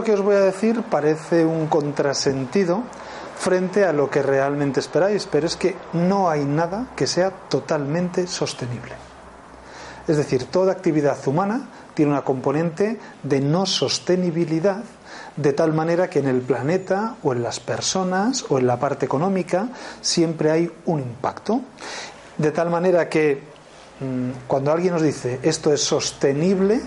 Lo que os voy a decir parece un contrasentido frente a lo que realmente esperáis, pero es que no hay nada que sea totalmente sostenible. Es decir, toda actividad humana tiene una componente de no sostenibilidad, de tal manera que en el planeta o en las personas o en la parte económica siempre hay un impacto. De tal manera que mm, cuando alguien nos dice esto es sostenible,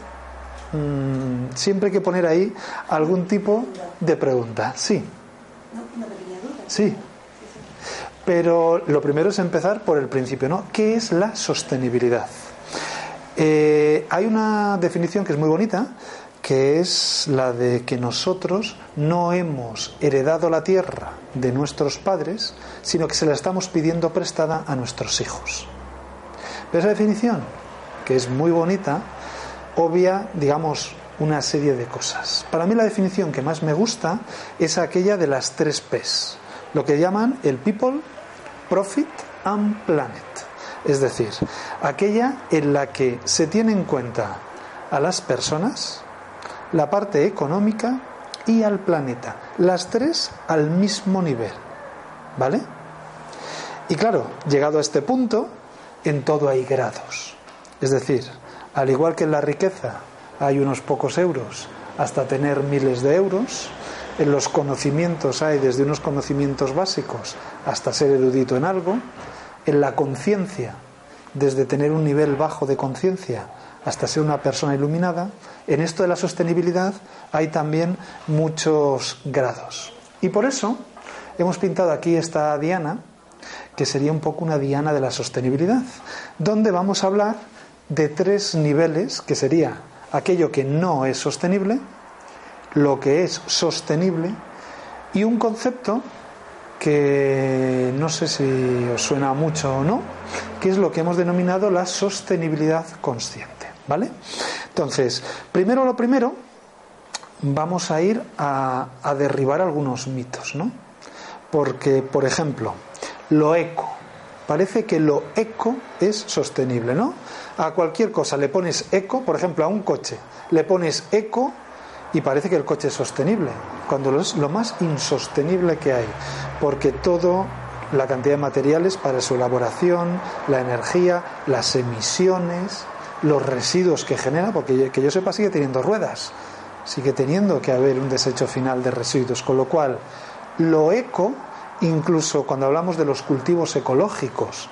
Mm, siempre hay que poner ahí algún tipo de pregunta. Sí. Sí. Pero lo primero es empezar por el principio, ¿no? ¿Qué es la sostenibilidad? Eh, hay una definición que es muy bonita, que es la de que nosotros no hemos heredado la tierra de nuestros padres, sino que se la estamos pidiendo prestada a nuestros hijos. Esa definición, que es muy bonita, obvia, digamos, una serie de cosas. Para mí la definición que más me gusta es aquella de las tres P's, lo que llaman el People, Profit and Planet. Es decir, aquella en la que se tiene en cuenta a las personas, la parte económica y al planeta. Las tres al mismo nivel. ¿Vale? Y claro, llegado a este punto, en todo hay grados. Es decir, al igual que en la riqueza hay unos pocos euros hasta tener miles de euros, en los conocimientos hay desde unos conocimientos básicos hasta ser erudito en algo, en la conciencia, desde tener un nivel bajo de conciencia hasta ser una persona iluminada, en esto de la sostenibilidad hay también muchos grados. Y por eso hemos pintado aquí esta diana, que sería un poco una diana de la sostenibilidad, donde vamos a hablar de tres niveles, que sería aquello que no es sostenible, lo que es sostenible y un concepto que no sé si os suena mucho o no, que es lo que hemos denominado la sostenibilidad consciente, ¿vale? Entonces, primero lo primero, vamos a ir a, a derribar algunos mitos, ¿no? Porque, por ejemplo, lo eco, parece que lo eco es sostenible, ¿no? a cualquier cosa le pones eco, por ejemplo, a un coche, le pones eco y parece que el coche es sostenible, cuando es lo más insostenible que hay, porque todo la cantidad de materiales para su elaboración, la energía, las emisiones, los residuos que genera, porque que yo sepa sigue teniendo ruedas, sigue teniendo que haber un desecho final de residuos, con lo cual lo eco, incluso cuando hablamos de los cultivos ecológicos,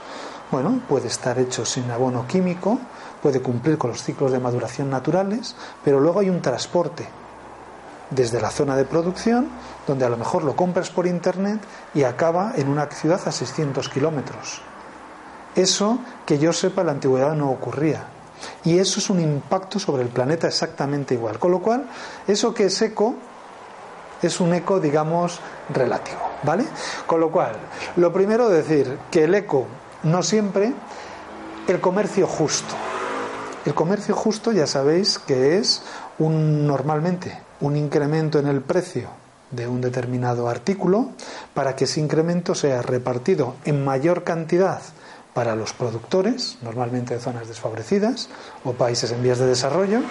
bueno, puede estar hecho sin abono químico, puede cumplir con los ciclos de maduración naturales, pero luego hay un transporte desde la zona de producción, donde a lo mejor lo compras por internet y acaba en una ciudad a 600 kilómetros. Eso, que yo sepa, en la antigüedad no ocurría. Y eso es un impacto sobre el planeta exactamente igual. Con lo cual, eso que es eco es un eco, digamos, relativo. ¿Vale? Con lo cual, lo primero decir que el eco no siempre, el comercio justo. El comercio justo ya sabéis que es un, normalmente un incremento en el precio de un determinado artículo para que ese incremento sea repartido en mayor cantidad para los productores, normalmente de zonas desfavorecidas o países en vías de desarrollo,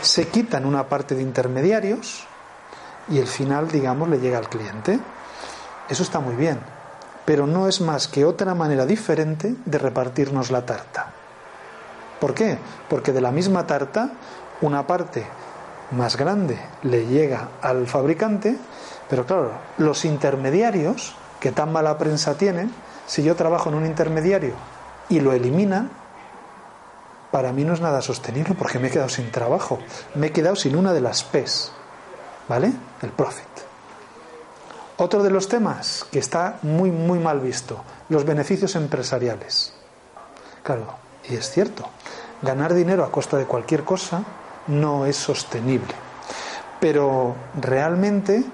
se quitan una parte de intermediarios y el final, digamos, le llega al cliente. Eso está muy bien, pero no es más que otra manera diferente de repartirnos la tarta. ¿Por qué? Porque de la misma tarta, una parte más grande le llega al fabricante, pero claro, los intermediarios, que tan mala prensa tienen, si yo trabajo en un intermediario y lo eliminan, para mí no es nada sostenible porque me he quedado sin trabajo, me he quedado sin una de las P's, ¿vale? El profit. Otro de los temas que está muy, muy mal visto, los beneficios empresariales. Claro, y es cierto, ganar dinero a costa de cualquier cosa no es sostenible. Pero realmente,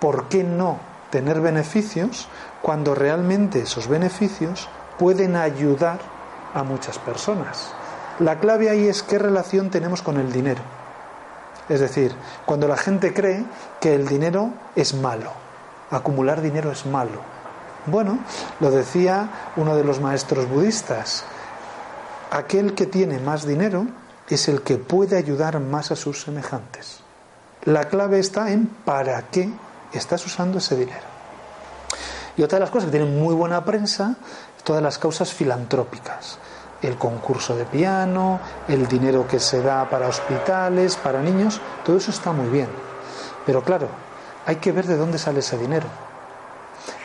¿por qué no tener beneficios cuando realmente esos beneficios pueden ayudar a muchas personas? La clave ahí es qué relación tenemos con el dinero. Es decir, cuando la gente cree que el dinero es malo, acumular dinero es malo. Bueno, lo decía uno de los maestros budistas, aquel que tiene más dinero es el que puede ayudar más a sus semejantes. La clave está en para qué estás usando ese dinero. Y otra de las cosas que tienen muy buena prensa, todas las causas filantrópicas. El concurso de piano, el dinero que se da para hospitales, para niños, todo eso está muy bien. Pero claro, hay que ver de dónde sale ese dinero.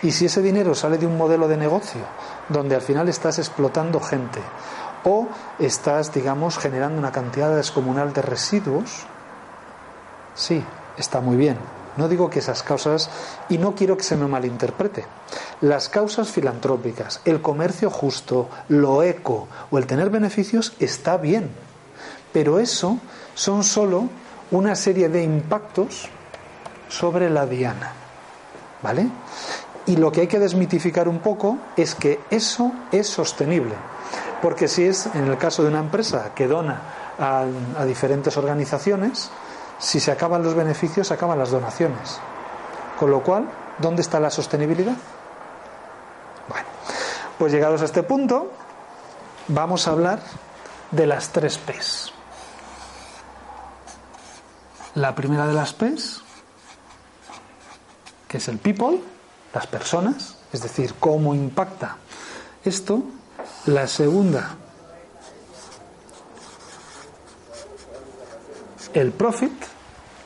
Y si ese dinero sale de un modelo de negocio donde al final estás explotando gente o estás, digamos, generando una cantidad descomunal de residuos, sí, está muy bien. No digo que esas causas, y no quiero que se me malinterprete, las causas filantrópicas, el comercio justo, lo eco o el tener beneficios está bien, pero eso son solo una serie de impactos sobre la diana. ¿Vale? Y lo que hay que desmitificar un poco es que eso es sostenible. Porque si es, en el caso de una empresa que dona a, diferentes organizaciones, si se acaban los beneficios, se acaban las donaciones. Con lo cual, ¿dónde está la sostenibilidad? Bueno, pues llegados a este punto, vamos a hablar de las tres P's. La primera de las P's que es el people, las personas, es decir, cómo impacta esto. La segunda, el profit,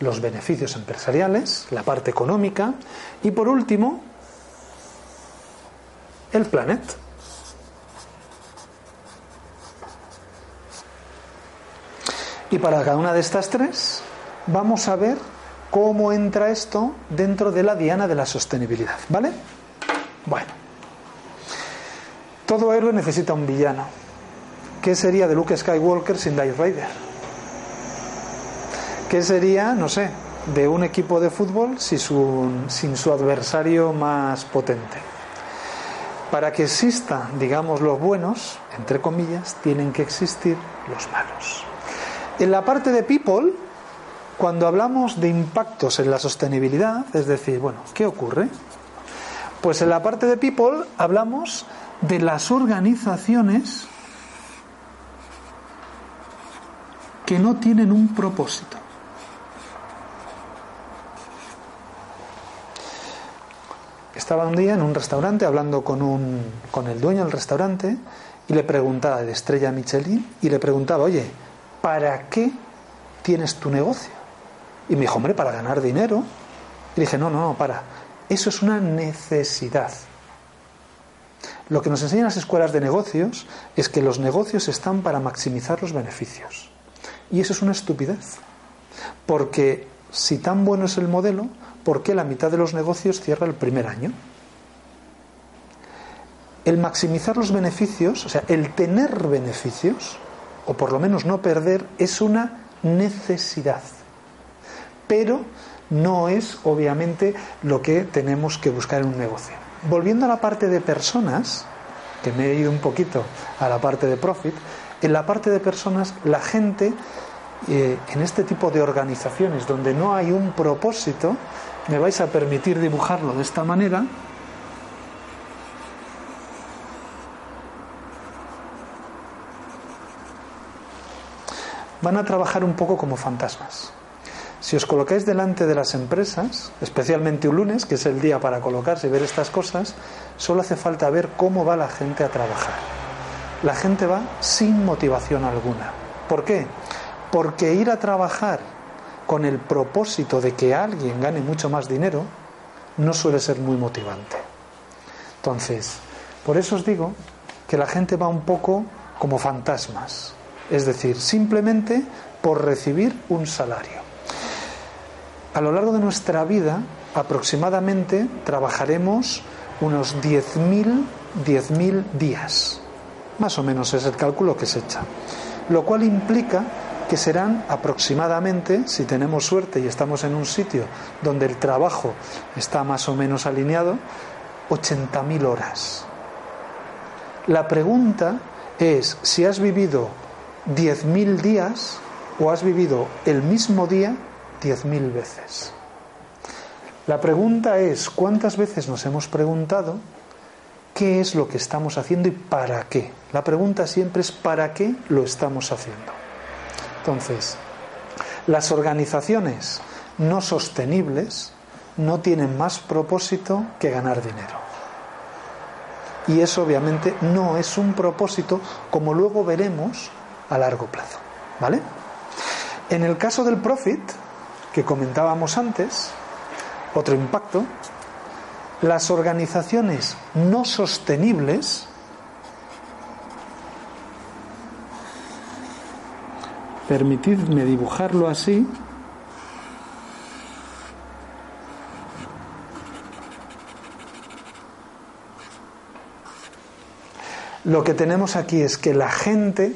los beneficios empresariales, la parte económica. Y por último, el planet. Y para cada una de estas tres vamos a ver cómo entra esto dentro de la diana de la sostenibilidad. ¿Vale? Bueno. Todo héroe necesita un villano. ¿Qué sería de Luke Skywalker sin Darth Vader? ¿Qué sería, no sé, de un equipo de fútbol sin su, sin su adversario más potente? Para que existan, digamos, los buenos, entre comillas, tienen que existir los malos. En la parte de people, cuando hablamos de impactos en la sostenibilidad, es decir, bueno, ¿qué ocurre? Pues en la parte de people hablamos de las organizaciones que no tienen un propósito. Estaba un día en un restaurante hablando con, un, con el dueño del restaurante y le preguntaba de estrella Michelin y le preguntaba, oye, ¿para qué tienes tu negocio? Y me dijo, hombre, para ganar dinero. Y dije, no, no, no, para. Eso es una necesidad. Lo que nos enseñan las escuelas de negocios es que los negocios están para maximizar los beneficios. Y eso es una estupidez. Porque si tan bueno es el modelo, ¿por qué la mitad de los negocios cierra el primer año? El maximizar los beneficios, o sea, el tener beneficios, o por lo menos no perder, es una necesidad pero no es obviamente lo que tenemos que buscar en un negocio. Volviendo a la parte de personas, que me he ido un poquito a la parte de profit, en la parte de personas la gente eh, en este tipo de organizaciones donde no hay un propósito, me vais a permitir dibujarlo de esta manera, van a trabajar un poco como fantasmas si os colocáis delante de las empresas, especialmente un lunes, que es el día para colocarse y ver estas cosas, solo hace falta ver cómo va la gente a trabajar. La gente va sin motivación alguna. ¿Por qué? Porque ir a trabajar con el propósito de que alguien gane mucho más dinero no suele ser muy motivante. Entonces, por eso os digo que la gente va un poco como fantasmas, es decir, simplemente por recibir un salario. A lo largo de nuestra vida, aproximadamente trabajaremos unos 10.000 10.000 días. Más o menos es el cálculo que se echa. Lo cual implica que serán aproximadamente, si tenemos suerte y estamos en un sitio donde el trabajo está más o menos alineado, 80.000 horas. La pregunta es si has vivido 10.000 días o has vivido el mismo día 10.000 veces. La pregunta es, ¿cuántas veces nos hemos preguntado qué es lo que estamos haciendo y para qué? La pregunta siempre es ¿para qué lo estamos haciendo? Entonces, las organizaciones no sostenibles no tienen más propósito que ganar dinero. Y eso obviamente no es un propósito como luego veremos a largo plazo. ¿Vale? En el caso del profit, que comentábamos antes, otro impacto, las organizaciones no sostenibles permitidme dibujarlo así lo que tenemos aquí es que la gente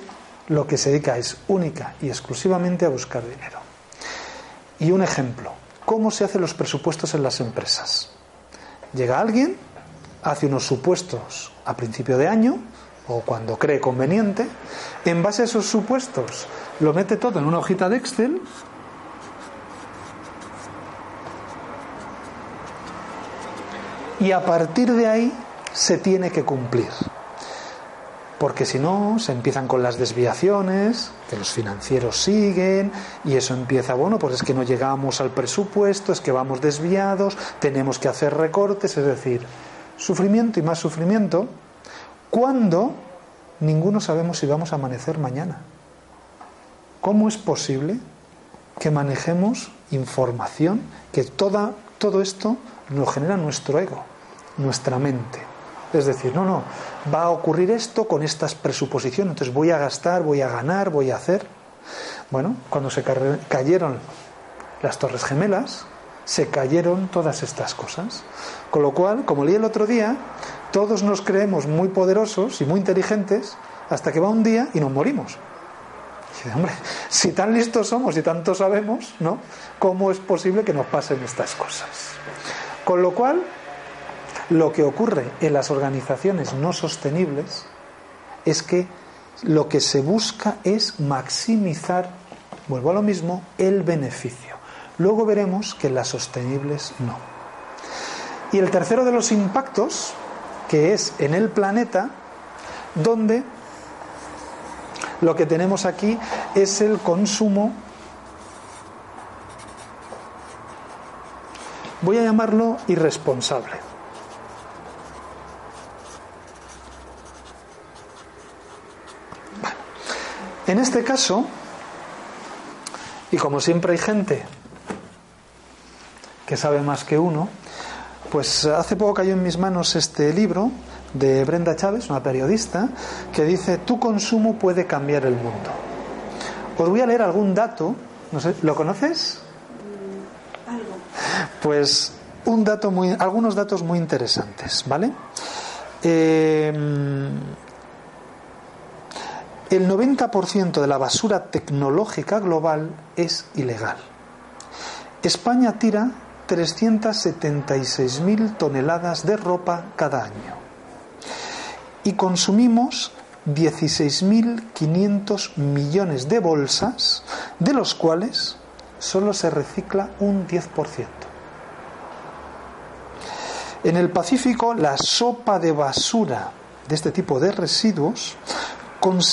lo que se dedica es única y exclusivamente a buscar dinero. Y un ejemplo, ¿cómo se hacen los presupuestos en las empresas? Llega alguien, hace unos supuestos a principio de año o cuando cree conveniente, en base a esos supuestos lo mete todo en una hojita de Excel y a partir de ahí se tiene que cumplir porque si no se empiezan con las desviaciones, que los financieros siguen y eso empieza, bueno, pues es que no llegamos al presupuesto, es que vamos desviados, tenemos que hacer recortes, es decir, sufrimiento y más sufrimiento, cuando ninguno sabemos si vamos a amanecer mañana. ¿Cómo es posible que manejemos información que toda, todo esto lo genera nuestro ego, nuestra mente? Es decir, no, no, va a ocurrir esto con estas presuposiciones, entonces voy a gastar, voy a ganar, voy a hacer. Bueno, cuando se cayeron las Torres Gemelas, se cayeron todas estas cosas. Con lo cual, como leí el otro día, todos nos creemos muy poderosos y muy inteligentes hasta que va un día y nos morimos. Y hombre, si tan listos somos y tanto sabemos, ¿no? ¿Cómo es posible que nos pasen estas cosas? Con lo cual, lo que ocurre en las organizaciones no sostenibles es que lo que se busca es maximizar, vuelvo a lo mismo, el beneficio. Luego veremos que en las sostenibles no. Y el tercero de los impactos, que es en el planeta, donde lo que tenemos aquí es el consumo, voy a llamarlo irresponsable. En este caso, y como siempre hay gente que sabe más que uno, pues hace poco cayó en mis manos este libro de Brenda Chávez, una periodista, que dice, tu consumo puede cambiar el mundo. Os voy a leer algún dato, no sé, ¿lo conoces? Pues un dato muy, algunos datos muy interesantes, ¿vale? Eh, el 90% de la basura tecnológica global es ilegal. España tira 376.000 toneladas de ropa cada año y consumimos 16.500 millones de bolsas, de los cuales solo se recicla un 10%. En el Pacífico, la sopa de basura de este tipo de residuos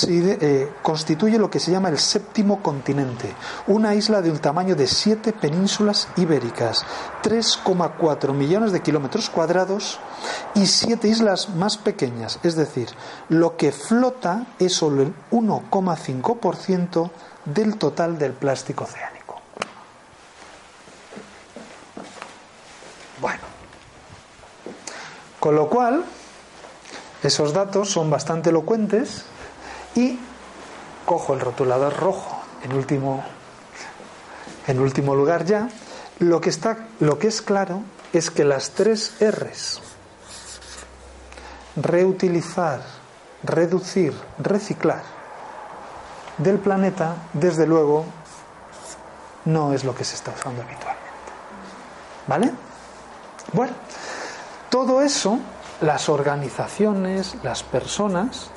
eh, constituye lo que se llama el séptimo continente, una isla de un tamaño de siete penínsulas ibéricas, 3,4 millones de kilómetros cuadrados y siete islas más pequeñas. Es decir, lo que flota es solo el 1,5% del total del plástico oceánico. Bueno, con lo cual, esos datos son bastante elocuentes y cojo el rotulador rojo en último, en último lugar ya. Lo que, está, lo que es claro es que las tres R's, reutilizar, reducir, reciclar, del planeta, desde luego, no es lo que se está usando habitualmente. ¿Vale? Bueno, todo eso, las organizaciones, las personas,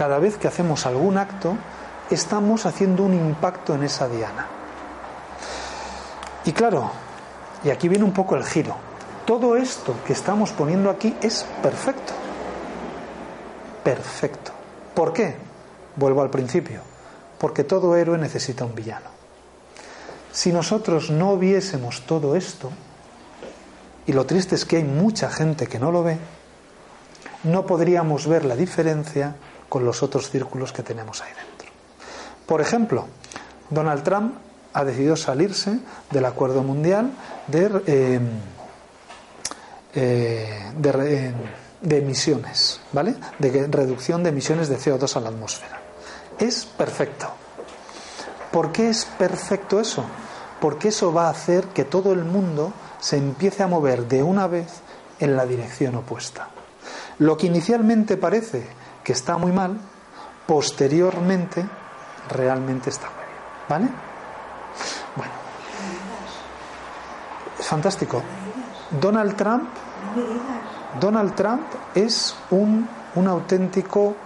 cada vez que hacemos algún acto, estamos haciendo un impacto en esa diana. Y claro, y aquí viene un poco el giro, todo esto que estamos poniendo aquí es perfecto. Perfecto. ¿Por qué? Vuelvo al principio. Porque todo héroe necesita un villano. Si nosotros no viésemos todo esto, y lo triste es que hay mucha gente que no lo ve, no podríamos ver la diferencia con los otros círculos que tenemos ahí dentro. Por ejemplo, Donald Trump ha decidido salirse del acuerdo mundial de, eh, eh, de, emisiones, ¿vale? De reducción de emisiones de CO2 a la atmósfera. Es perfecto. ¿Por qué es perfecto eso? Porque eso va a hacer que todo el mundo se empiece a mover de una vez en la dirección opuesta. Lo que inicialmente parece que está muy mal, posteriormente realmente está muy bien. ¿Vale? Bueno. Es fantástico. Donald Trump. Donald Trump es un, un auténtico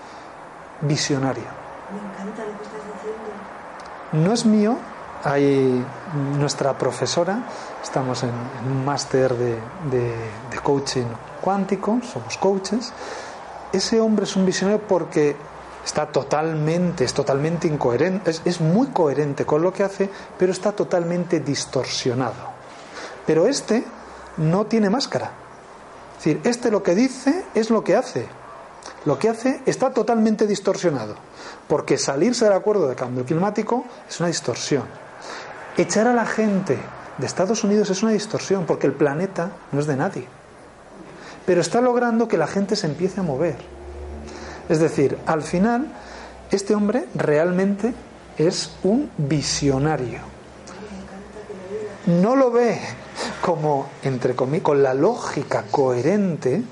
visionario. Me encanta lo que estás diciendo. No es mío, hay nuestra profesora, estamos en, un máster de, de, de coaching cuántico, somos coaches, ese hombre es un visionario porque está totalmente, es totalmente incoherente, es, muy coherente con lo que hace, pero está totalmente distorsionado. Pero este no tiene máscara. Es decir, este lo que dice es lo que hace. Lo que hace está totalmente distorsionado. Porque salirse del acuerdo de cambio climático es una distorsión. Echar a la gente de Estados Unidos es una distorsión porque el planeta no es de nadie pero está logrando que la gente se empiece a mover. Es decir, al final, este hombre realmente es un visionario. No lo ve como, entre comillas, con la lógica coherente,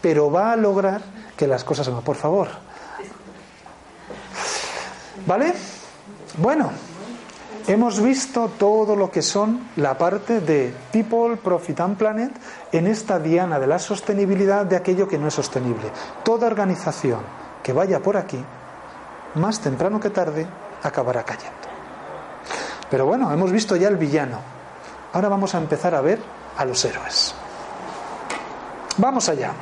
pero va a lograr que las cosas se van. Por favor. ¿Vale? Bueno. Hemos visto todo lo que son la parte de People, Profit and Planet en esta diana de la sostenibilidad de aquello que no es sostenible. Toda organización que vaya por aquí, más temprano que tarde, acabará cayendo. Pero bueno, hemos visto ya el villano. Ahora vamos a empezar a ver a los héroes. Vamos allá.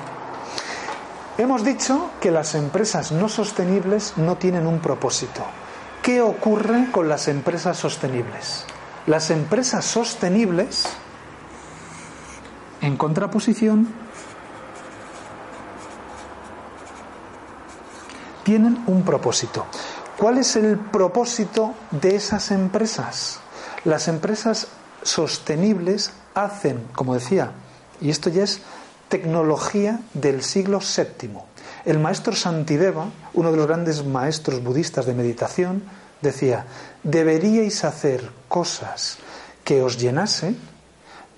Hemos dicho que las empresas no sostenibles no tienen un propósito. ¿Qué ocurre con las empresas sostenibles? Las empresas sostenibles, en contraposición, tienen un propósito. ¿Cuál es el propósito de esas empresas? Las empresas sostenibles hacen, como decía, y esto ya es tecnología del siglo VII, el maestro Santideva, uno de los grandes maestros budistas de meditación, decía, deberíais hacer cosas que os llenasen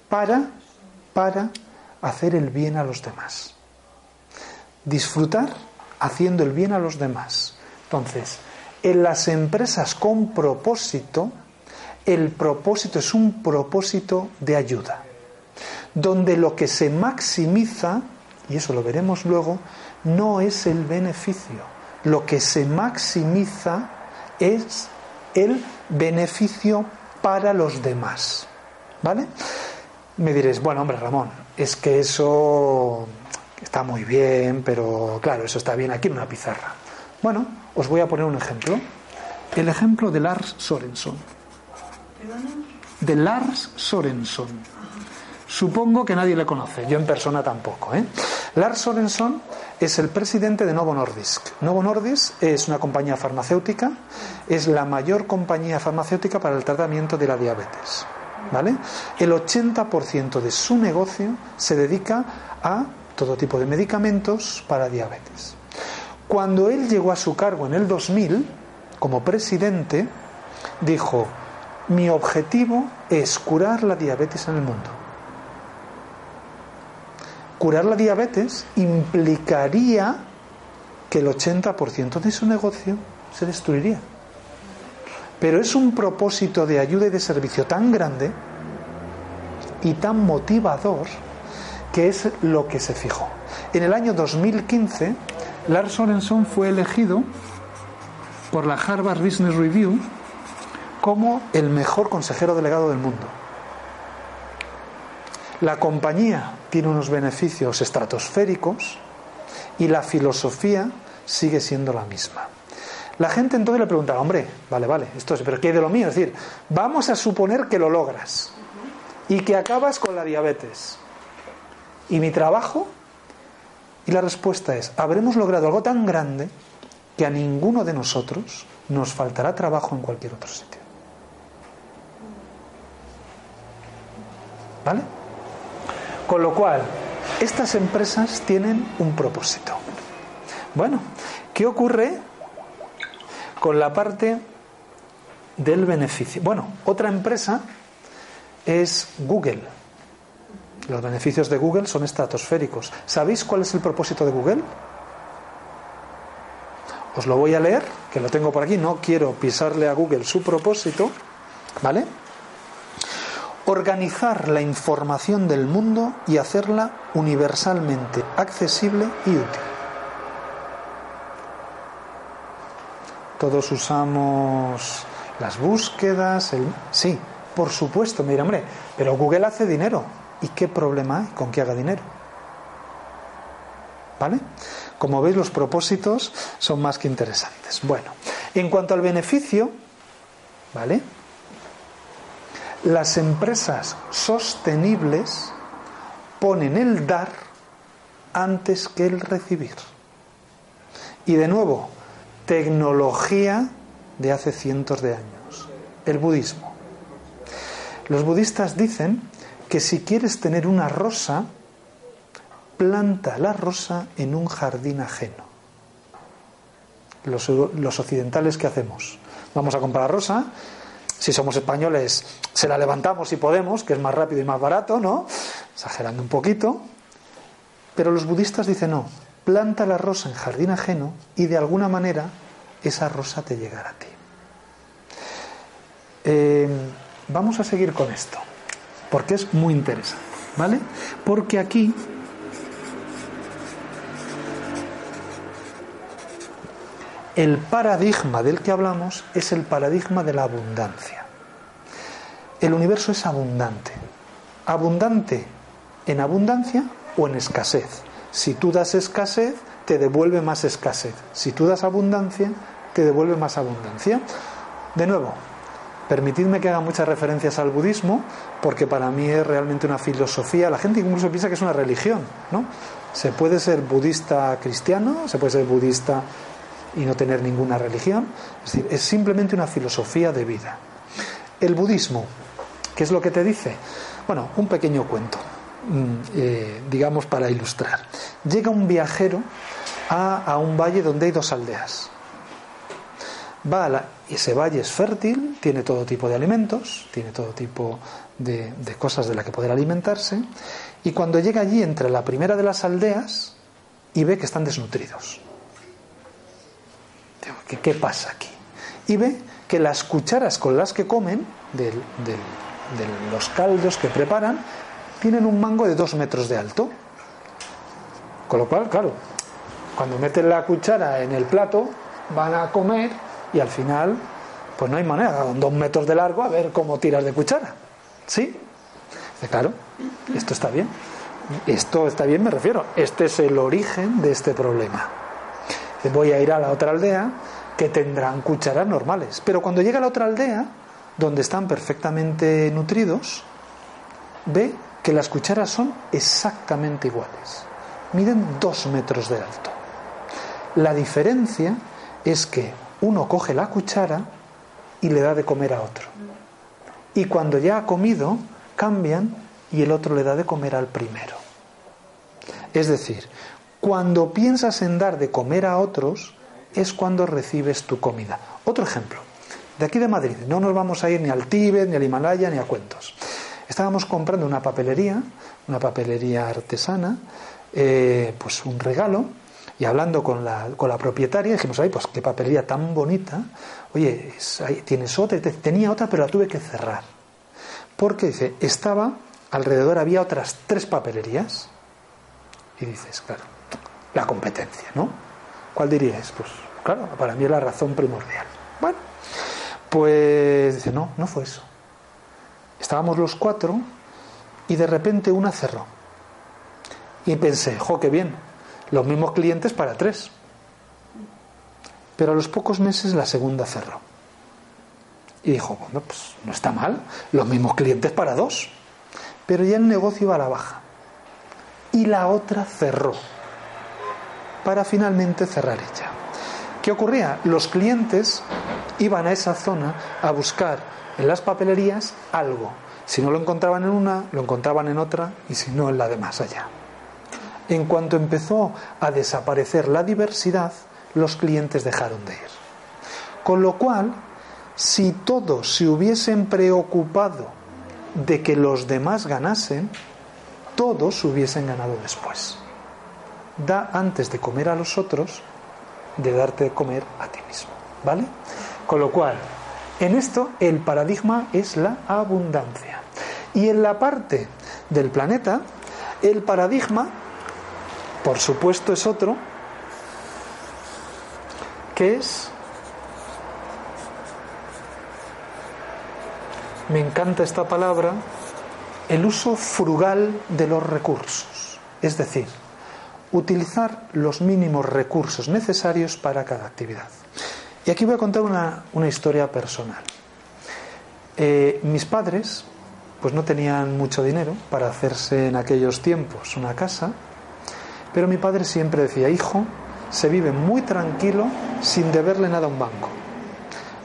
para, para hacer el bien a los demás. Disfrutar haciendo el bien a los demás. Entonces, en las empresas con propósito, el propósito es un propósito de ayuda, donde lo que se maximiza, y eso lo veremos luego, no es el beneficio. Lo que se maximiza es el beneficio para los demás. ¿Vale? Me diréis, bueno, hombre, Ramón, es que eso está muy bien, pero claro, eso está bien aquí en una pizarra. Bueno, Os voy a poner un ejemplo. El ejemplo de Lars Sorenson. De Lars Sorenson. Supongo que nadie le conoce, yo en persona tampoco. ¿eh? Lars Sorenson es el presidente de Novo Nordisk. Novo Nordisk es una compañía farmacéutica, es la mayor compañía farmacéutica para el tratamiento de la diabetes. ¿Vale? El 80% de su negocio se dedica a todo tipo de medicamentos para diabetes. Cuando él llegó a su cargo en el 2000, como presidente, dijo, mi objetivo es curar la diabetes en el mundo. Curar la diabetes implicaría que el 80% de su negocio se destruiría. Pero es un propósito de ayuda y de servicio tan grande y tan motivador que es lo que se fijó. En el año 2015, Lars Sorenson fue elegido por la Harvard Business Review como el mejor consejero delegado del mundo. La compañía tiene unos beneficios estratosféricos y la filosofía sigue siendo la misma. La gente entonces le preguntaba, hombre, vale, vale, esto es, pero ¿qué hay de lo mío? Es decir, vamos a suponer que lo logras y que acabas con la diabetes. ¿Y mi trabajo? Y la respuesta es, habremos logrado algo tan grande que a ninguno de nosotros nos faltará trabajo en cualquier otro sitio. ¿Vale? Con lo cual, estas empresas tienen un propósito. Bueno, ¿qué ocurre con la parte del beneficio? Bueno, otra empresa es Google. Los beneficios de Google son estratosféricos. ¿Sabéis cuál es el propósito de Google? Os lo voy a leer, que lo tengo por aquí, no quiero pisarle a Google su propósito, ¿vale? Organizar la información del mundo y hacerla universalmente accesible y útil. Todos usamos las búsquedas, sí, por supuesto, mira, hombre, pero Google hace dinero. ¿Y qué problema hay con que haga dinero? ¿Vale? Como veis, los propósitos son más que interesantes. Bueno, en cuanto al beneficio, ¿vale? Las empresas sostenibles ponen el dar antes que el recibir. Y de nuevo, tecnología de hace cientos de años, el budismo. Los budistas dicen que si quieres tener una rosa, planta la rosa en un jardín ajeno. Los, occidentales, ¿qué hacemos? Vamos a comprar rosa, si somos españoles, se la levantamos si podemos, que es más rápido y más barato, ¿no? Exagerando un poquito. Pero los budistas dicen no, planta la rosa en jardín ajeno y de alguna manera esa rosa te llegará a ti. Eh, vamos a seguir con esto, porque es muy interesante, ¿vale? Porque aquí el paradigma del que hablamos es el paradigma de la abundancia. El universo es abundante. Abundante en abundancia o en escasez. Si tú das escasez, te devuelve más escasez. Si tú das abundancia, te devuelve más abundancia. De nuevo, permitidme que haga muchas referencias al budismo, porque para mí es realmente una filosofía. La gente incluso piensa que es una religión, ¿no? Se puede ser budista cristiano, se puede ser budista y no tener ninguna religión. Es decir, es simplemente una filosofía de vida. El budismo, ¿qué es lo que te dice? Bueno, un pequeño cuento, eh, digamos para ilustrar. Llega un viajero a, a, un valle donde hay dos aldeas. Va a la, ese valle es fértil, tiene todo tipo de alimentos, tiene todo tipo de, de cosas de las que poder alimentarse, y cuando llega allí entre la primera de las aldeas y ve que están desnutridos. ¿Qué, ¿Qué, pasa aquí? Y ve que las cucharas con las que comen, de, los caldos que preparan, tienen un mango de dos metros de alto. Con lo cual, claro, cuando meten la cuchara en el plato, van a comer y al final, pues no hay manera, con dos metros de largo, a ver cómo tiras de cuchara. ¿Sí? Claro, esto está bien. Esto está bien, me refiero. Este es el origen de este problema voy a ir a la otra aldea, que tendrán cucharas normales. Pero cuando llega a la otra aldea, donde están perfectamente nutridos, ve que las cucharas son exactamente iguales. Miden dos metros de alto. La diferencia es que uno coge la cuchara y le da de comer a otro. Y cuando ya ha comido, cambian y el otro le da de comer al primero. Es decir, cuando piensas en dar de comer a otros, es cuando recibes tu comida. Otro ejemplo, de aquí de Madrid, no nos vamos a ir ni al Tíbet, ni al Himalaya, ni a cuentos. Estábamos comprando una papelería, una papelería artesana, eh, pues un regalo, y hablando con la, con la propietaria, dijimos, ay, pues qué papelería tan bonita, oye, tienes otra, tenía otra, pero la tuve que cerrar. Porque dice, estaba, alrededor había otras tres papelerías, y dices, claro, la competencia, ¿no? ¿Cuál dirías? Pues claro, para mí es la razón primordial. Bueno, pues dice, no, no fue eso. Estábamos los cuatro y de repente una cerró. Y pensé, jo, qué bien, los mismos clientes para tres. Pero a los pocos meses la segunda cerró. Y dijo, bueno, pues no está mal, los mismos clientes para dos. Pero ya el negocio iba a la baja. Y la otra cerró para finalmente cerrar ella. ¿Qué ocurría? Los clientes iban a esa zona a buscar en las papelerías algo. Si no lo encontraban en una, lo encontraban en otra y si no en la de más allá. En cuanto empezó a desaparecer la diversidad, los clientes dejaron de ir. Con lo cual, si todos se hubiesen preocupado de que los demás ganasen, todos hubiesen ganado después da antes de comer a los otros de darte de comer a ti mismo. ¿Vale? Con lo cual, en esto el paradigma es la abundancia. Y en la parte del planeta, el paradigma, por supuesto, es otro, que es... Me encanta esta palabra, el uso frugal de los recursos. Es decir, utilizar los mínimos recursos necesarios para cada actividad. Y aquí voy a contar una, historia personal. Eh, mis padres pues no tenían mucho dinero para hacerse en aquellos tiempos una casa, pero mi padre siempre decía, hijo, se vive muy tranquilo sin deberle nada a un banco.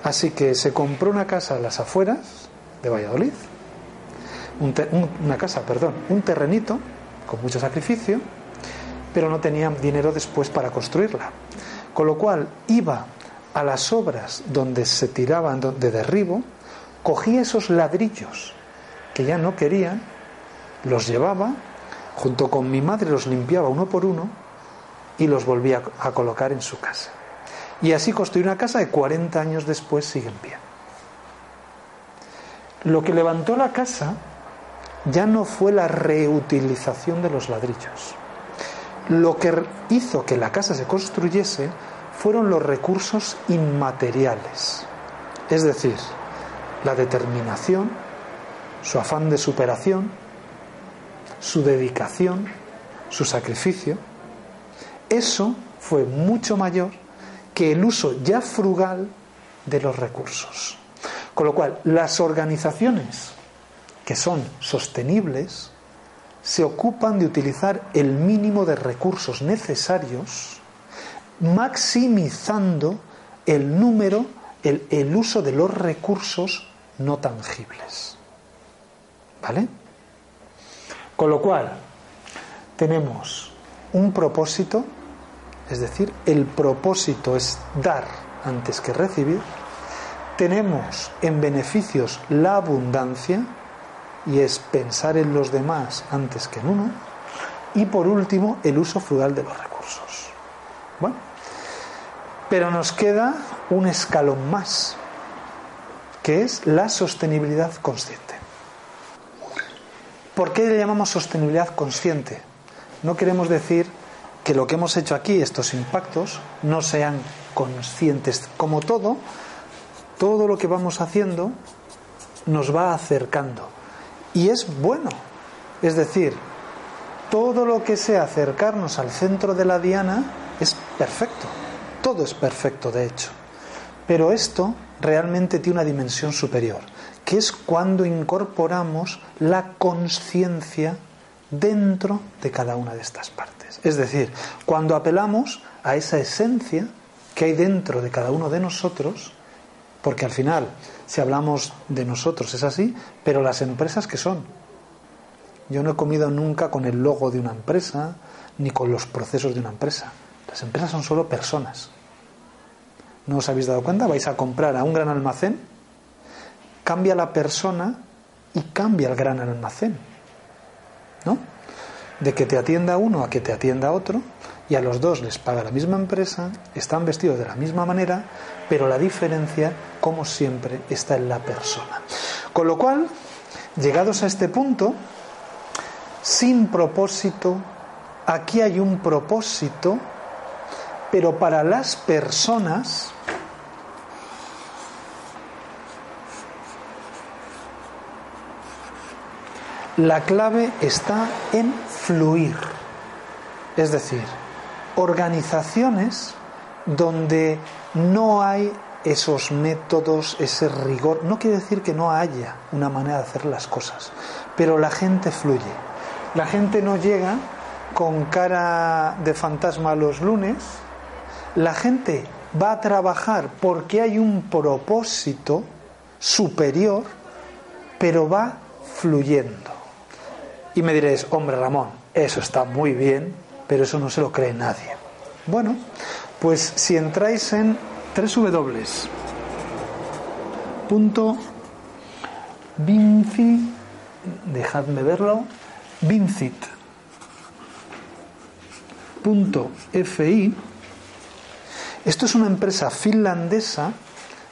Así que se compró una casa a las afueras de Valladolid, una casa, perdón, un terrenito con mucho sacrificio, pero no tenía dinero después para construirla. Con lo cual iba a las obras donde se tiraban de derribo, cogía esos ladrillos que ya no querían, los llevaba, junto con mi madre los limpiaba uno por uno y los volvía a colocar en su casa. Y así construyó una casa que 40 años después sigue en pie. Lo que levantó la casa ya no fue la reutilización de los ladrillos lo que hizo que la casa se construyese fueron los recursos inmateriales, es decir, la determinación, su afán de superación, su dedicación, su sacrificio. Eso fue mucho mayor que el uso ya frugal de los recursos. Con lo cual, las organizaciones que son sostenibles se ocupan de utilizar el mínimo de recursos necesarios, maximizando el número, el, uso de los recursos no tangibles. ¿Vale? Con lo cual, tenemos un propósito, es decir, el propósito es dar antes que recibir, tenemos en beneficios la abundancia, y es pensar en los demás antes que en uno. Y por último, el uso frugal de los recursos. Bueno, pero nos queda un escalón más, que es la sostenibilidad consciente. ¿Por qué le llamamos sostenibilidad consciente? No queremos decir que lo que hemos hecho aquí, estos impactos, no sean conscientes. Como todo, todo lo que vamos haciendo nos va acercando y es bueno. Es decir, todo lo que sea acercarnos al centro de la diana es perfecto. Todo es perfecto, de hecho. Pero esto realmente tiene una dimensión superior, que es cuando incorporamos la conciencia dentro de cada una de estas partes. Es decir, cuando apelamos a esa esencia que hay dentro de cada uno de nosotros, porque al final, si hablamos de nosotros es así, pero las empresas que son. Yo no he comido nunca con el logo de una empresa, ni con los procesos de una empresa. Las empresas son solo personas. ¿No os habéis dado cuenta? Vais a comprar a un gran almacén, cambia la persona y cambia el gran almacén. ¿No? De que te atienda uno a que te atienda otro, y a los dos les paga la misma empresa, están vestidos de la misma manera, pero la diferencia, como siempre, está en la persona. Con lo cual, llegados a este punto, sin propósito, aquí hay un propósito, pero para las personas La clave está en fluir. Es decir, organizaciones donde no hay esos métodos, ese rigor. No quiere decir que no haya una manera de hacer las cosas, pero la gente fluye. La gente no llega con cara de fantasma los lunes. La gente va a trabajar porque hay un propósito superior, pero va fluyendo. Y me diréis, hombre Ramón, eso está muy bien, pero eso no se lo cree nadie. Bueno, pues si entráis en W punto Vinci, dejadme verlo, Vincit punto FI, esto es una empresa finlandesa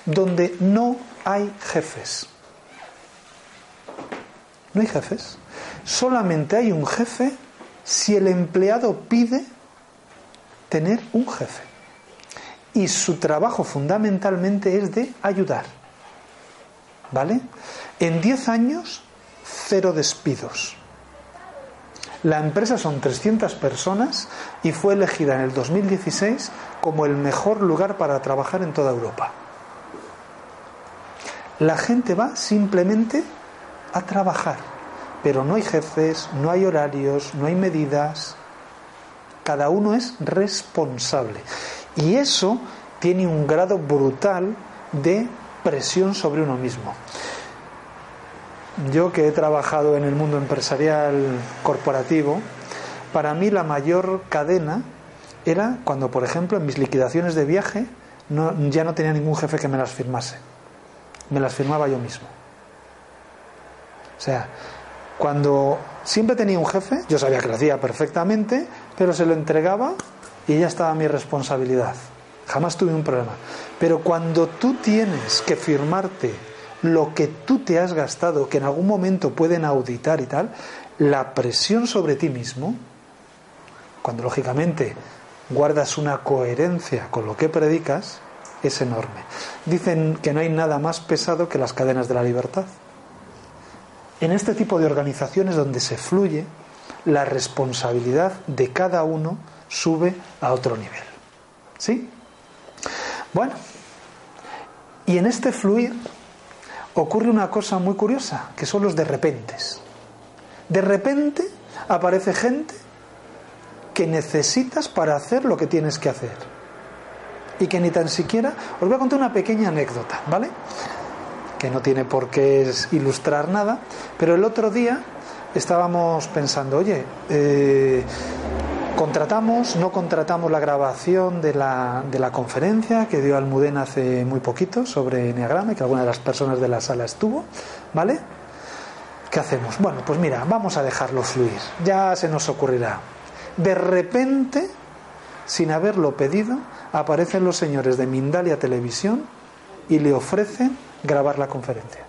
donde no hay jefes. No hay jefes. Solamente hay un jefe si el empleado pide tener un jefe. Y su trabajo fundamentalmente es de ayudar. ¿Vale? En 10 años, cero despidos. La empresa son 300 personas y fue elegida en el 2016 como el mejor lugar para trabajar en toda Europa. La gente va simplemente a trabajar pero no hay jefes, no hay horarios, no hay medidas. Cada uno es responsable. Y eso tiene un grado brutal de presión sobre uno mismo. Yo que he trabajado en el mundo empresarial corporativo, para mí la mayor cadena era cuando, por ejemplo, en mis liquidaciones de viaje ya no tenía ningún jefe que me las firmase. Me las firmaba yo mismo. O sea, cuando siempre tenía un jefe, yo sabía que lo hacía perfectamente, pero se lo entregaba y ya estaba mi responsabilidad. Jamás tuve un problema. Pero cuando tú tienes que firmarte lo que tú te has gastado, que en algún momento pueden auditar y tal, la presión sobre ti mismo, cuando lógicamente guardas una coherencia con lo que predicas, es enorme. Dicen que no hay nada más pesado que las cadenas de la libertad en este tipo de organizaciones donde se fluye, la responsabilidad de cada uno sube a otro nivel. ¿Sí? Bueno, y en este fluir ocurre una cosa muy curiosa, que son los de repentes. De repente aparece gente que necesitas para hacer lo que tienes que hacer. Y que ni tan siquiera... Os voy a contar una pequeña anécdota, ¿vale? que no tiene por qué ilustrar nada, pero el otro día estábamos pensando, oye, eh, contratamos, no contratamos la grabación de la, de la conferencia que dio Almudena hace muy poquito sobre Enneagrama, que alguna de las personas de la sala estuvo, ¿vale? ¿Qué hacemos? Bueno, pues mira, vamos a dejarlo fluir, ya se nos ocurrirá. De repente, sin haberlo pedido, aparecen los señores de Mindalia Televisión y le ofrecen grabar la conferencia.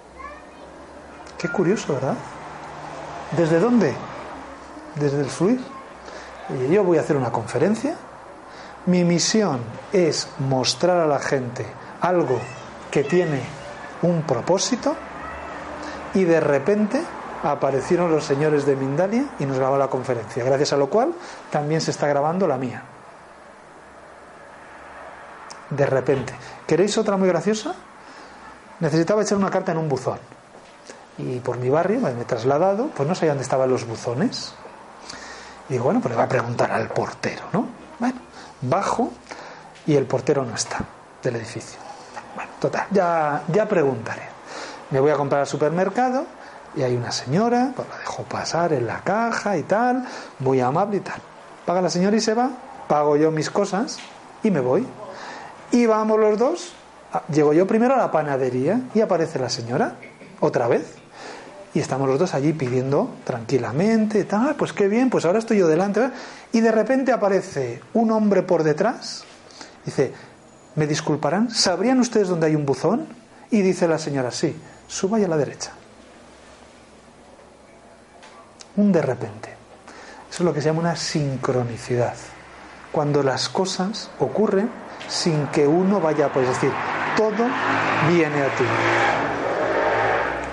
Qué curioso, ¿verdad? ¿Desde dónde? Desde el fluir. Yo voy a hacer una conferencia. Mi misión es mostrar a la gente algo que tiene un propósito y de repente aparecieron los señores de Mindalia y nos grabó la conferencia, gracias a lo cual también se está grabando la mía. de repente. ¿Queréis otra muy graciosa? Necesitaba echar una carta en un buzón. Y por mi barrio me he trasladado, pues no sé dónde estaban los buzones. Digo, bueno, pues le voy a preguntar al portero, ¿no? Bueno, bajo y el portero no está del edificio. Bueno, total, ya, ya preguntaré. Me voy a comprar al supermercado y hay una señora, pues la dejo pasar en la caja y tal, muy amable y tal. Paga la señora y se va, pago yo mis cosas y me voy. Y vamos los dos, llego yo primero a la panadería y aparece la señora, otra vez. Y estamos los dos allí pidiendo tranquilamente, tal, pues qué bien, pues ahora estoy yo delante. Y de repente aparece un hombre por detrás, dice, ¿me disculparán? ¿Sabrían ustedes dónde hay un buzón? Y dice la señora, sí, suba a la derecha. Un de repente. Eso es lo que se llama una sincronicidad. Cuando las cosas ocurren sin que uno vaya, pues decir, todo viene a ti.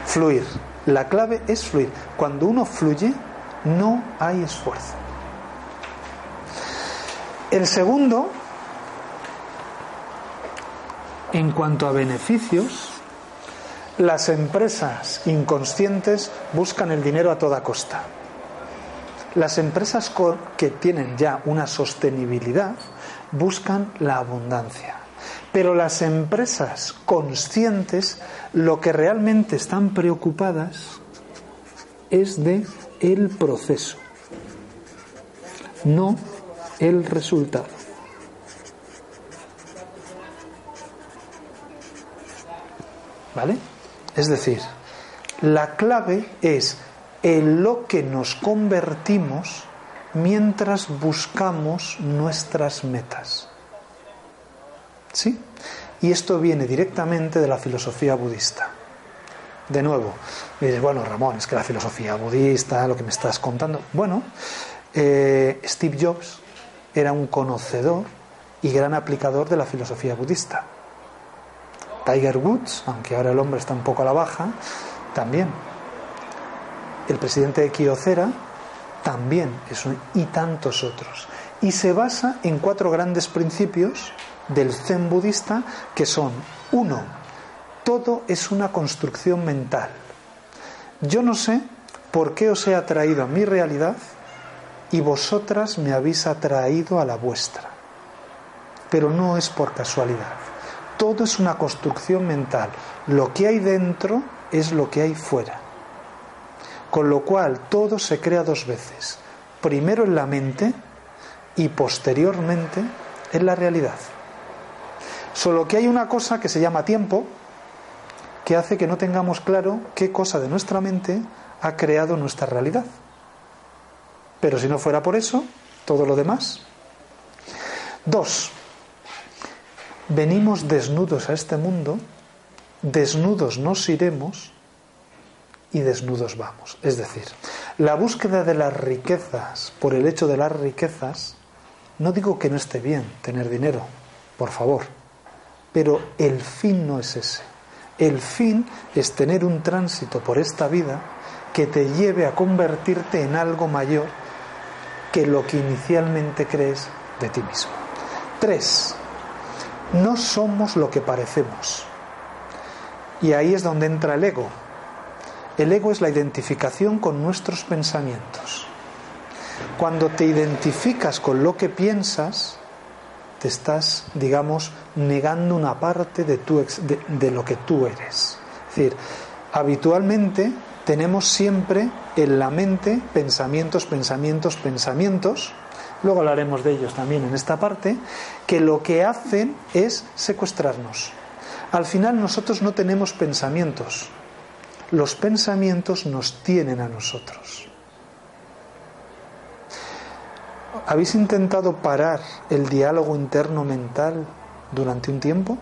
Fluir. La clave es fluir. Cuando uno fluye, no hay esfuerzo. El segundo, en cuanto a beneficios, las empresas inconscientes buscan el dinero a toda costa. Las empresas que tienen ya una sostenibilidad buscan la abundancia. Pero las empresas conscientes lo que realmente están preocupadas es de el proceso, no el resultado. ¿Vale? Es decir, la clave es en lo que nos convertimos mientras buscamos nuestras metas. ¿Sí? Y esto viene directamente de la filosofía budista. De nuevo, dices, bueno, Ramón, es que la filosofía budista, lo que me estás contando. Bueno, eh, Steve Jobs era un conocedor y gran aplicador de la filosofía budista. Tiger Woods, aunque ahora el hombre está un poco a la baja, también. El presidente de Kyocera también y tantos otros. Y se basa en cuatro grandes principios del zen budista que son, uno, todo es una construcción mental. Yo no sé por qué os he atraído a mi realidad y vosotras me habéis atraído a la vuestra. Pero no es por casualidad. Todo es una construcción mental. Lo que hay dentro es lo que hay fuera. Con lo cual todo se crea dos veces. Primero en la mente y posteriormente en la realidad. Solo que hay una cosa que se llama tiempo que hace que no tengamos claro qué cosa de nuestra mente ha creado nuestra realidad. Pero si no fuera por eso, todo lo demás. Dos, venimos desnudos a este mundo, desnudos nos iremos y desnudos vamos. Es decir, la búsqueda de las riquezas por el hecho de las riquezas, no digo que no esté bien tener dinero, por favor, pero el fin no es ese. El fin es tener un tránsito por esta vida que te lleve a convertirte en algo mayor que lo que inicialmente crees de ti mismo. Tres, no somos lo que parecemos. Y ahí es donde entra el ego. El ego es la identificación con nuestros pensamientos. Cuando te identificas con lo que piensas, te estás, digamos, negando una parte de, tu, de, de lo que tú eres. Es decir, habitualmente tenemos siempre en la mente pensamientos, pensamientos, pensamientos, luego hablaremos de ellos también en esta parte, que lo que hacen es secuestrarnos. Al final nosotros no tenemos pensamientos, los pensamientos nos tienen a nosotros. ¿Habéis intentado parar el diálogo interno mental durante un tiempo?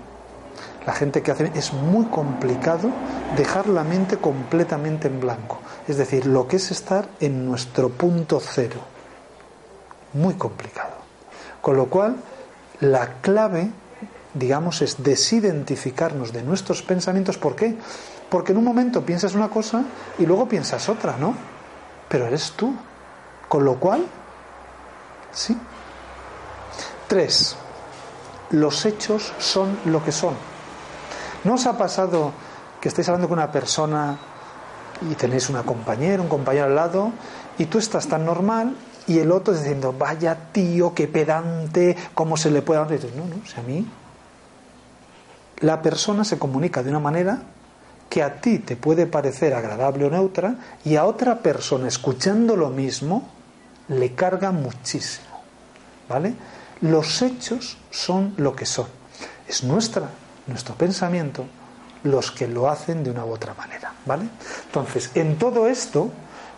La gente que hace es muy complicado dejar la mente completamente en blanco. Es decir, lo que es estar en nuestro punto cero. Muy complicado. Con lo cual, la clave, digamos, es desidentificarnos de nuestros pensamientos. ¿Por qué? Porque en un momento piensas una cosa y luego piensas otra, ¿no? Pero eres tú. Con lo cual, ¿Sí? Tres, los hechos son lo que son. ¿No os ha pasado que estáis hablando con una persona y tenéis una compañera, un compañero al lado, y tú estás tan normal y el otro diciendo, vaya tío, qué pedante, cómo se le puede hablar. no, no, si a mí la persona se comunica de una manera que a ti te puede parecer agradable o neutra y a otra persona escuchando lo mismo le carga muchísimo. ¿Vale? Los hechos son lo que son. Es nuestra, nuestro pensamiento los que lo hacen de una u otra manera, ¿vale? Entonces, en todo esto,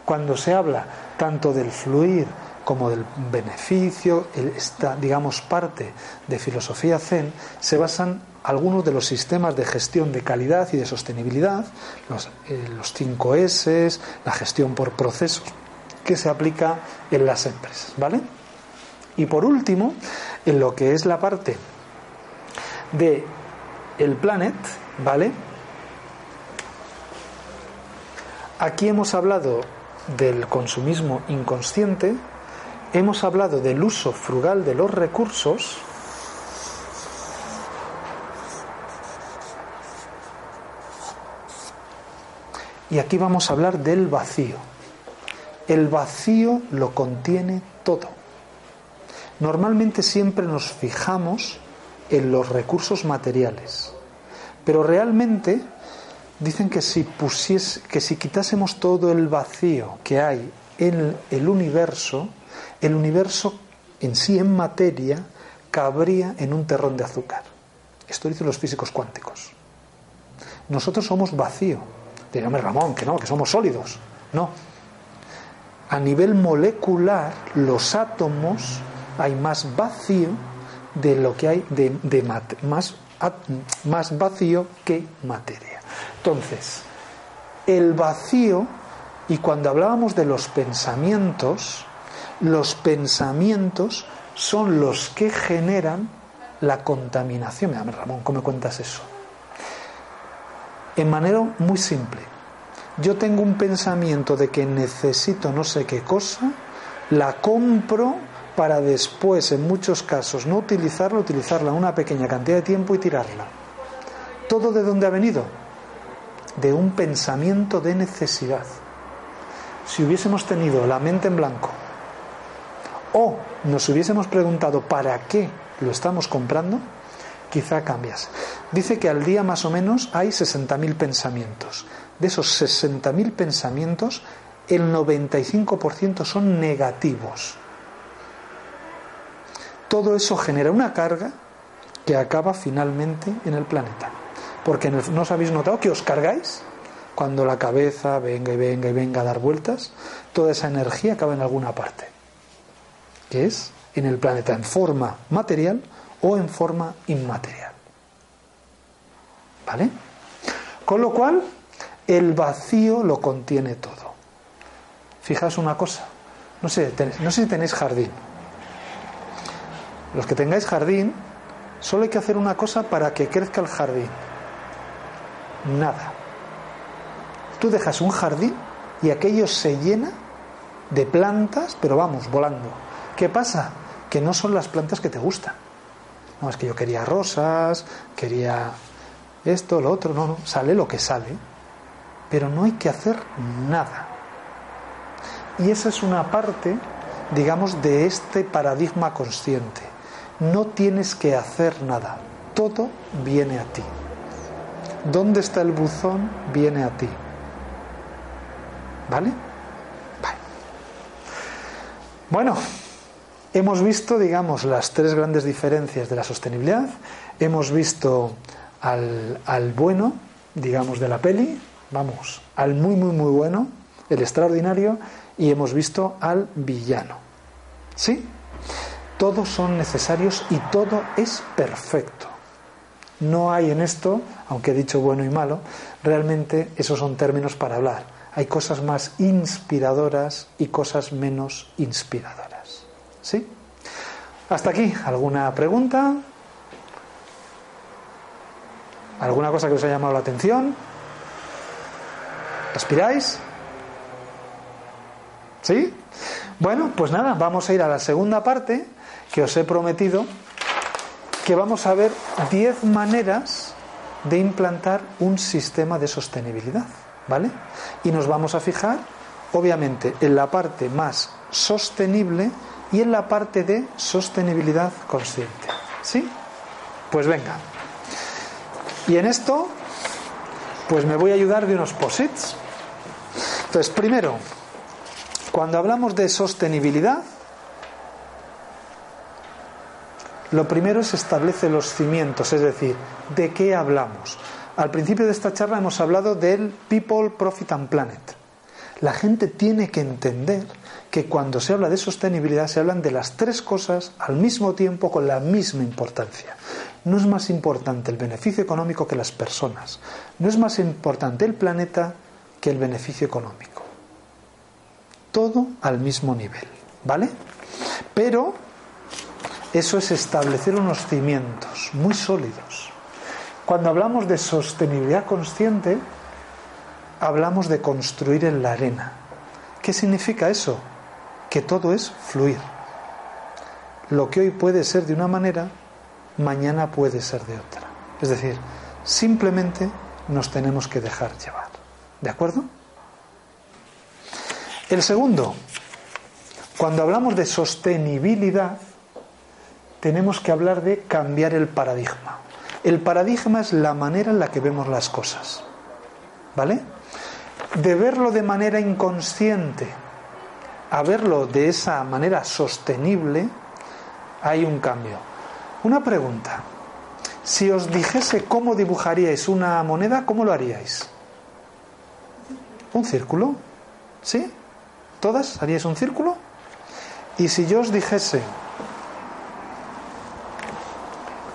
cuando se habla tanto del fluir como del beneficio, esta, digamos, parte de filosofía zen, se basan algunos de los sistemas de gestión de calidad y de sostenibilidad, los, eh, los 5 S, la gestión por procesos, que se aplica en las empresas, ¿vale? Y por último, en lo que es la parte de el planet, ¿vale? Aquí hemos hablado del consumismo inconsciente, hemos hablado del uso frugal de los recursos, y aquí vamos a hablar del vacío. El vacío lo contiene todo. Normalmente siempre nos fijamos en los recursos materiales, pero realmente dicen que si pusies, que si quitásemos todo el vacío que hay en el universo, el universo en sí en materia cabría en un terrón de azúcar. Esto dicen los físicos cuánticos. Nosotros somos vacío. Dígame Ramón, que no, que somos sólidos. No. A nivel molecular, los átomos hay más vacío de lo que hay de, más, más vacío que materia. Entonces, el vacío, y cuando hablábamos de los pensamientos, los pensamientos son los que generan la contaminación. Mira, Ramón, ¿cómo me cuentas eso? En manera muy simple. Yo tengo un pensamiento de que necesito no sé qué cosa, la compro para después, en muchos casos, no utilizarla, utilizarla una pequeña cantidad de tiempo y tirarla. ¿Todo de dónde ha venido? De un pensamiento de necesidad. Si hubiésemos tenido la mente en blanco o nos hubiésemos preguntado para qué lo estamos comprando, quizá cambias. Dice que al día más o menos hay 60.000 pensamientos. De esos 60.000 pensamientos, el 95% son negativos todo eso genera una carga que acaba finalmente en el planeta. Porque no os habéis notado que os cargáis cuando la cabeza venga y venga y venga a dar vueltas, toda esa energía acaba en alguna parte, que es en el planeta, en forma material o en forma inmaterial. ¿Vale? Con lo cual, el vacío lo contiene todo. Fijaos una cosa, no sé, no sé si tenéis jardín. Los que tengáis jardín, solo hay que hacer una cosa para que crezca el jardín. Nada. Tú dejas un jardín y aquello se llena de plantas, pero vamos, volando. ¿Qué pasa? Que no son las plantas que te gustan. No, es que yo quería rosas, quería esto, lo otro, no, no, sale lo que sale. Pero no hay que hacer nada. Y esa es una parte, digamos, de este paradigma consciente no tienes que hacer nada, todo viene a ti. ¿Dónde está el buzón? Viene a ti. ¿Vale? vale. Bueno, hemos visto, digamos, las tres grandes diferencias de la sostenibilidad. Hemos visto al, al bueno, digamos, de la peli, vamos, al muy, muy, muy bueno, el extraordinario, y hemos visto al villano. ¿Sí? todos son necesarios y todo es perfecto. No hay en esto, aunque he dicho bueno y malo, realmente esos son términos para hablar. Hay cosas más inspiradoras y cosas menos inspiradoras. ¿Sí? Hasta aquí, ¿alguna pregunta? ¿Alguna cosa que os haya llamado la atención? ¿Aspiráis? ¿Sí? Bueno, pues nada, vamos a ir a la segunda parte que os he prometido que vamos a ver 10 maneras de implantar un sistema de sostenibilidad, ¿vale? Y nos vamos a fijar, obviamente, en la parte más sostenible y en la parte de sostenibilidad consciente. ¿Sí? Pues venga. Y en esto, pues me voy a ayudar de unos posits. Entonces, primero, cuando hablamos de sostenibilidad, lo primero es establecer los cimientos, es decir, ¿de qué hablamos? Al principio de esta charla hemos hablado del People, Profit and Planet. La gente tiene que entender que cuando se habla de sostenibilidad se hablan de las tres cosas al mismo tiempo con la misma importancia. No es más importante el beneficio económico que las personas. No es más importante el planeta el beneficio económico. Todo al mismo nivel, ¿vale? Pero eso es establecer unos cimientos muy sólidos. Cuando hablamos de sostenibilidad consciente, hablamos de construir en la arena. ¿Qué significa eso? Que todo es fluir. Lo que hoy puede ser de una manera, mañana puede ser de otra. Es decir, simplemente nos tenemos que dejar llevar. ¿De acuerdo? El segundo, cuando hablamos de sostenibilidad, tenemos que hablar de cambiar el paradigma. El paradigma es la manera en la que vemos las cosas. ¿Vale? De verlo de manera inconsciente a verlo de esa manera sostenible, hay un cambio. Una pregunta. Si os dijese cómo dibujaríais una moneda, ¿cómo lo haríais? ¿Un círculo? ¿Sí? ¿Todas haríais un círculo? Y si yo os dijese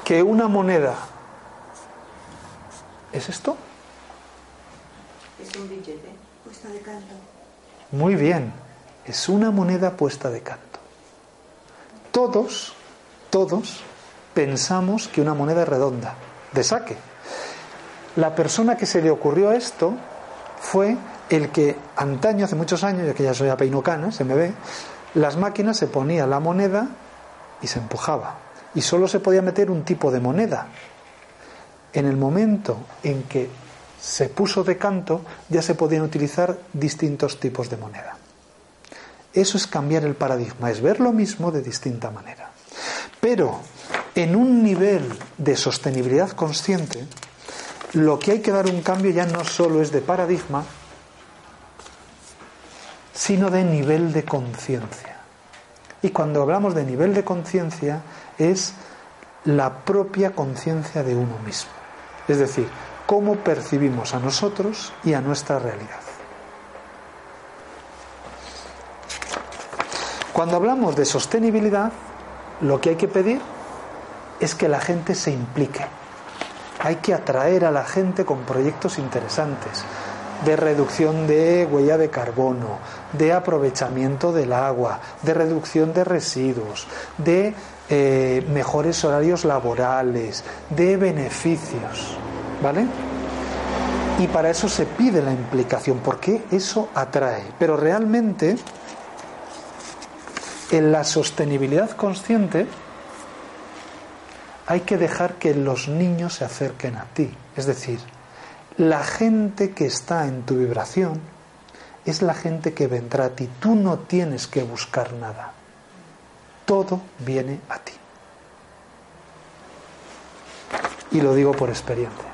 que una moneda es esto? Es un billete puesta de canto. Muy bien, es una moneda puesta de canto. Todos, todos pensamos que una moneda es redonda, de saque. La persona que se le ocurrió esto fue el que antaño, hace muchos años, ya que ya soy a peinocana, se me ve, las máquinas se ponía la moneda y se empujaba. Y solo se podía meter un tipo de moneda. En el momento en que se puso de canto, ya se podían utilizar distintos tipos de moneda. Eso es cambiar el paradigma, es ver lo mismo de distinta manera. Pero en un nivel de sostenibilidad consciente, lo que hay que dar un cambio ya no solo es de paradigma, sino de nivel de conciencia. Y cuando hablamos de nivel de conciencia es la propia conciencia de uno mismo. Es decir, cómo percibimos a nosotros y a nuestra realidad. Cuando hablamos de sostenibilidad, lo que hay que pedir es que la gente se implique. Hay que atraer a la gente con proyectos interesantes de reducción de huella de carbono, de aprovechamiento del agua, de reducción de residuos, de eh, mejores horarios laborales, de beneficios. ¿Vale? Y para eso se pide la implicación, porque eso atrae. Pero realmente, en la sostenibilidad consciente, hay que dejar que los niños se acerquen a ti. Es decir, la gente que está en tu vibración es la gente que vendrá a ti. Tú no tienes que buscar nada. Todo viene a ti. Y lo digo por experiencia.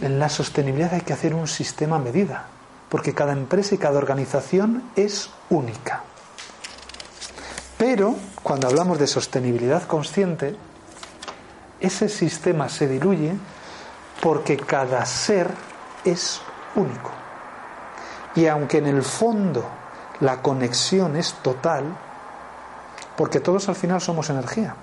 En la sostenibilidad hay que hacer un sistema a medida, porque cada empresa y cada organización es única. Pero cuando hablamos de sostenibilidad consciente, ese sistema se diluye porque cada ser es único. Y aunque en el fondo la conexión es total, porque todos al final somos energía.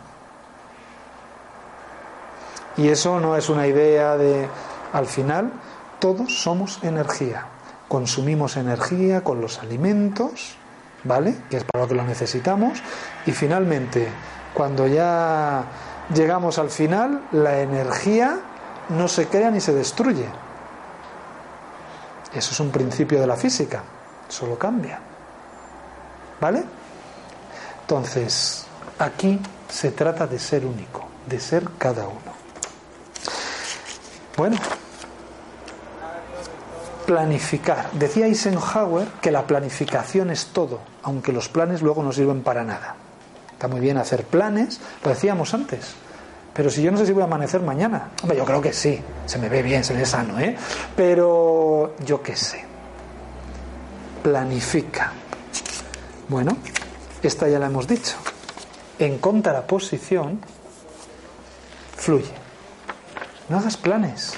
Y eso no es una idea de, al final, todos somos energía. Consumimos energía con los alimentos, ¿vale? Que es para lo que lo necesitamos. Y finalmente, cuando ya llegamos al final, la energía no se crea ni se destruye. Eso es un principio de la física. solo cambia. ¿Vale? Entonces, aquí se trata de ser único, de ser cada uno. Bueno, planificar. Decía Eisenhower que la planificación es todo, aunque los planes luego no sirven para nada. Está muy bien hacer planes, lo decíamos antes. Pero si yo no sé si voy a amanecer mañana, hombre, yo creo que sí, se me ve bien, se ve sano, ¿eh? Pero yo qué sé. Planifica. Bueno, esta ya la hemos dicho. En contraposición, fluye. No hagas planes.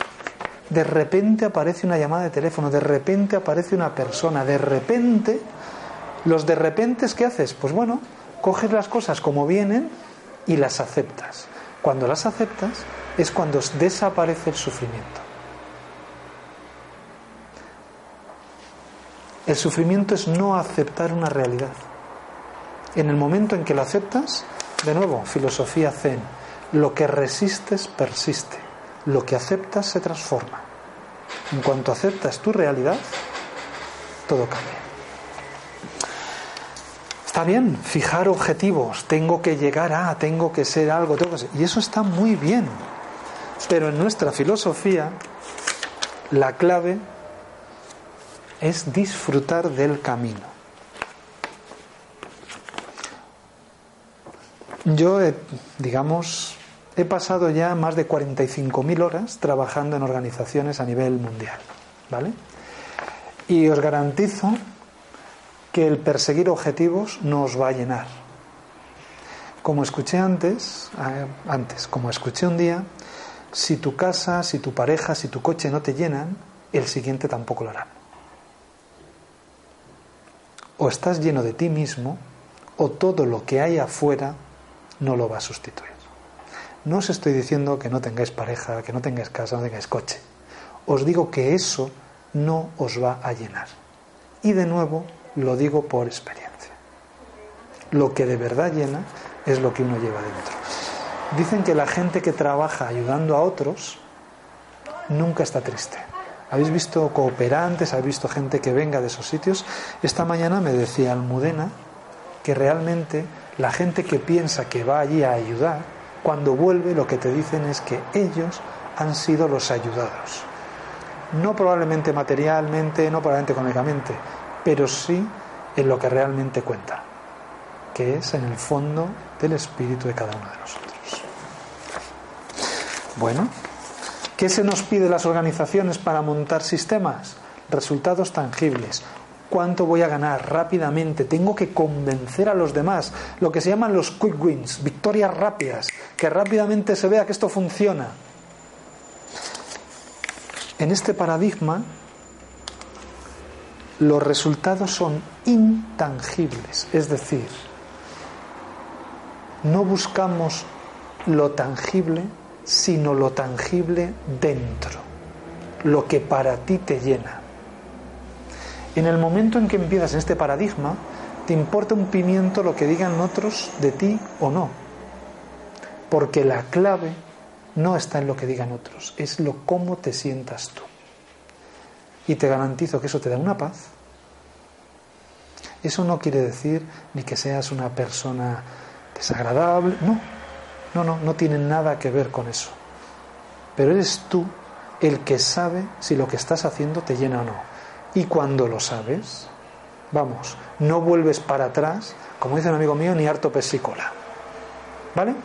De repente aparece una llamada de teléfono, de repente aparece una persona, de repente, los de repente, ¿qué haces? Pues bueno, coges las cosas como vienen y las aceptas. Cuando las aceptas es cuando desaparece el sufrimiento. El sufrimiento es no aceptar una realidad. En el momento en que lo aceptas, de nuevo, filosofía zen, lo que resistes persiste, lo que aceptas se transforma. En cuanto aceptas tu realidad, todo cambia. Está bien, fijar objetivos, tengo que llegar a, tengo que ser algo, tengo que ser, y eso está muy bien. Pero en nuestra filosofía, la clave es disfrutar del camino. Yo, digamos, he pasado ya más de 45.000 horas trabajando en organizaciones a nivel mundial, ¿vale? Y os garantizo que el perseguir objetivos nos va a llenar. Como escuché antes, eh, antes, como escuché un día, si tu casa, si tu pareja, si tu coche no te llenan, el siguiente tampoco lo hará. O estás lleno de ti mismo, o todo lo que hay afuera no lo va a sustituir. No os estoy diciendo que no tengáis pareja, que no tengáis casa, no tengáis coche. Os digo que eso no os va a llenar. Y de nuevo, lo digo por experiencia. Lo que de verdad llena es lo que uno lleva dentro. Dicen que la gente que trabaja ayudando a otros nunca está triste. ¿Habéis visto cooperantes? ¿Habéis visto gente que venga de esos sitios? Esta mañana me decía Almudena que realmente la gente que piensa que va allí a ayudar, cuando vuelve lo que te dicen es que ellos han sido los ayudados. No probablemente materialmente, no probablemente económicamente, pero sí en lo que realmente cuenta, que es en el fondo del espíritu de cada uno de nosotros. Bueno, ¿qué se nos pide las organizaciones para montar sistemas? Resultados tangibles. ¿Cuánto voy a ganar rápidamente? Tengo que convencer a los demás. Lo que se llaman los quick wins, victorias rápidas, que rápidamente se vea que esto funciona. En este paradigma los resultados son intangibles, es decir, no buscamos lo tangible, sino lo tangible dentro, lo que para ti te llena. En el momento en que empiezas en este paradigma, te importa un pimiento lo que digan otros de ti o no, porque la clave no está en lo que digan otros, es lo cómo te sientas tú. Y te garantizo que eso te da una paz. Eso no quiere decir ni que seas una persona desagradable, no, no, no, no tiene nada que ver con eso. Pero eres tú el que sabe si lo que estás haciendo te llena o no. Y cuando lo sabes, vamos, no vuelves para atrás, como dice un amigo mío, ni harto pesícola. ¿Vale?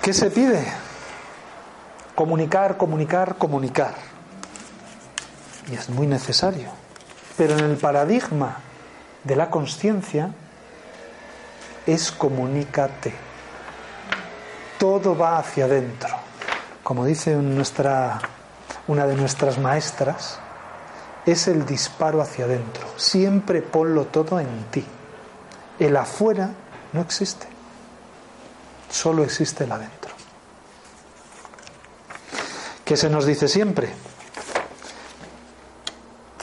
¿Qué se pide? Comunicar, comunicar, comunicar. Y es muy necesario. Pero en el paradigma de la conciencia es comunícate. Todo va hacia adentro. Como dice nuestra, una de nuestras maestras, es el disparo hacia adentro. Siempre ponlo todo en ti. El afuera no existe. Solo existe el adentro. ¿Qué se nos dice siempre?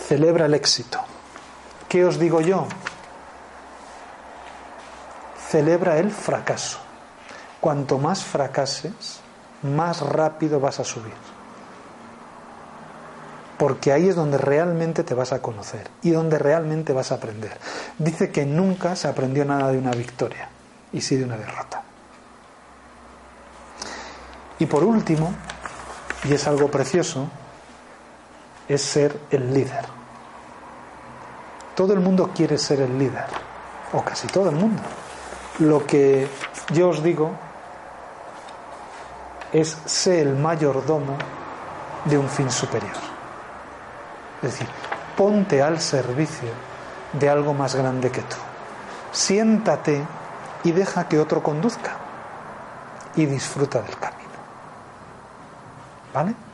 Celebra el éxito. ¿Qué os digo yo? Celebra el fracaso. Cuanto más fracases, más rápido vas a subir. porque ahí es donde realmente te vas a conocer y donde realmente vas a aprender. Dice que nunca se aprendió nada de una victoria y sí de una derrota. Y por último, y es algo precioso, es ser el líder. Todo el mundo quiere ser el líder, o casi todo el mundo. Lo que yo os digo es ser el mayordomo de un fin superior. Es decir, ponte al servicio de algo más grande que tú. Siéntate y deja que otro conduzca y disfruta del camino. ¿Vale?